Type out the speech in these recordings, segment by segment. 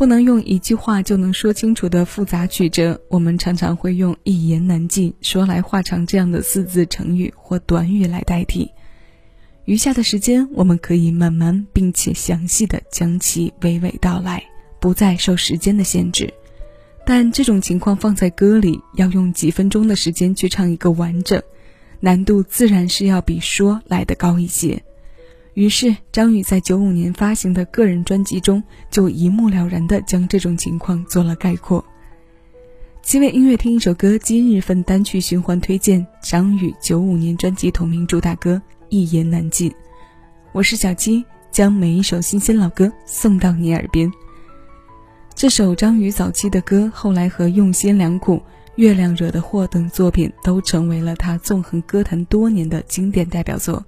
不能用一句话就能说清楚的复杂曲折，我们常常会用“一言难尽”“说来话长”这样的四字成语或短语来代替。余下的时间，我们可以慢慢并且详细的将其娓娓道来，不再受时间的限制。但这种情况放在歌里，要用几分钟的时间去唱一个完整，难度自然是要比说来的高一些。于是，张宇在九五年发行的个人专辑中，就一目了然地将这种情况做了概括。七位音乐听一首歌，今日份单曲循环推荐：张宇九五年专辑同名主打歌《一言难尽》。我是小七，将每一首新鲜老歌送到你耳边。这首张宇早期的歌，后来和《用心良苦》《月亮惹的祸》等作品，都成为了他纵横歌坛多年的经典代表作。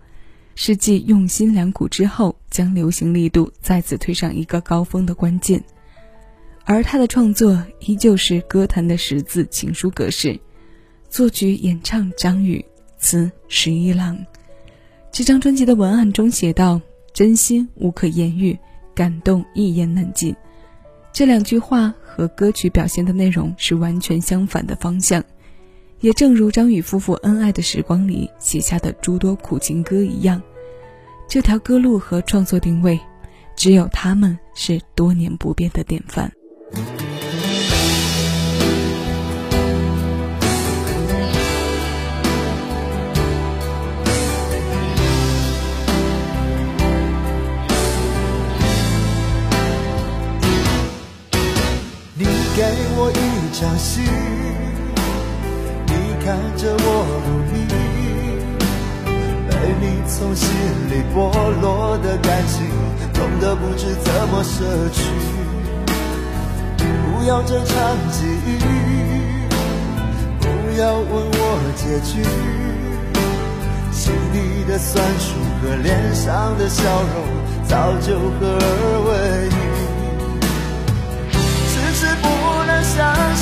是继用心良苦之后，将流行力度再次推上一个高峰的关键。而他的创作依旧是歌坛的十字情书格式，作曲演唱张宇，词十一郎。这张专辑的文案中写道：“真心无可言喻，感动一言难尽。”这两句话和歌曲表现的内容是完全相反的方向。也正如张宇夫妇恩爱的时光里写下的诸多苦情歌一样，这条歌路和创作定位，只有他们是多年不变的典范。你给我一场戏。看着我努力，被你从心里剥落的感情，痛得不知怎么舍去。不要这场记忆，不要问我结局，心里的酸楚和脸上的笑容早就合二为一，迟迟不能相信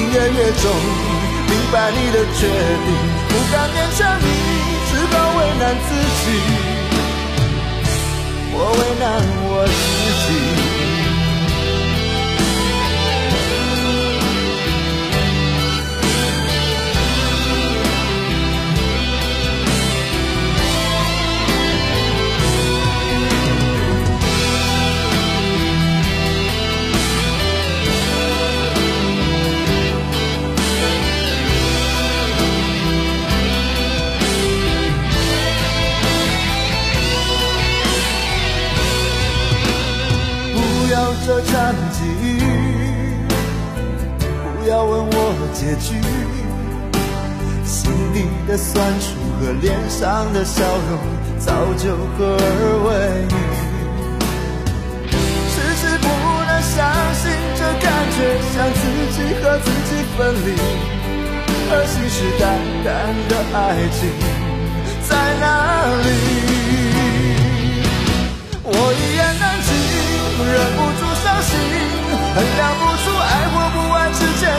隐约约中，明白你的决定，不敢勉强你，只好为难自己，我为难我自己。这场际遇，不要问我结局。心里的酸楚和脸上的笑容，早就合二为一。迟迟不能相信，这感觉像自己和自己分离。而信誓旦旦的爱情在哪里？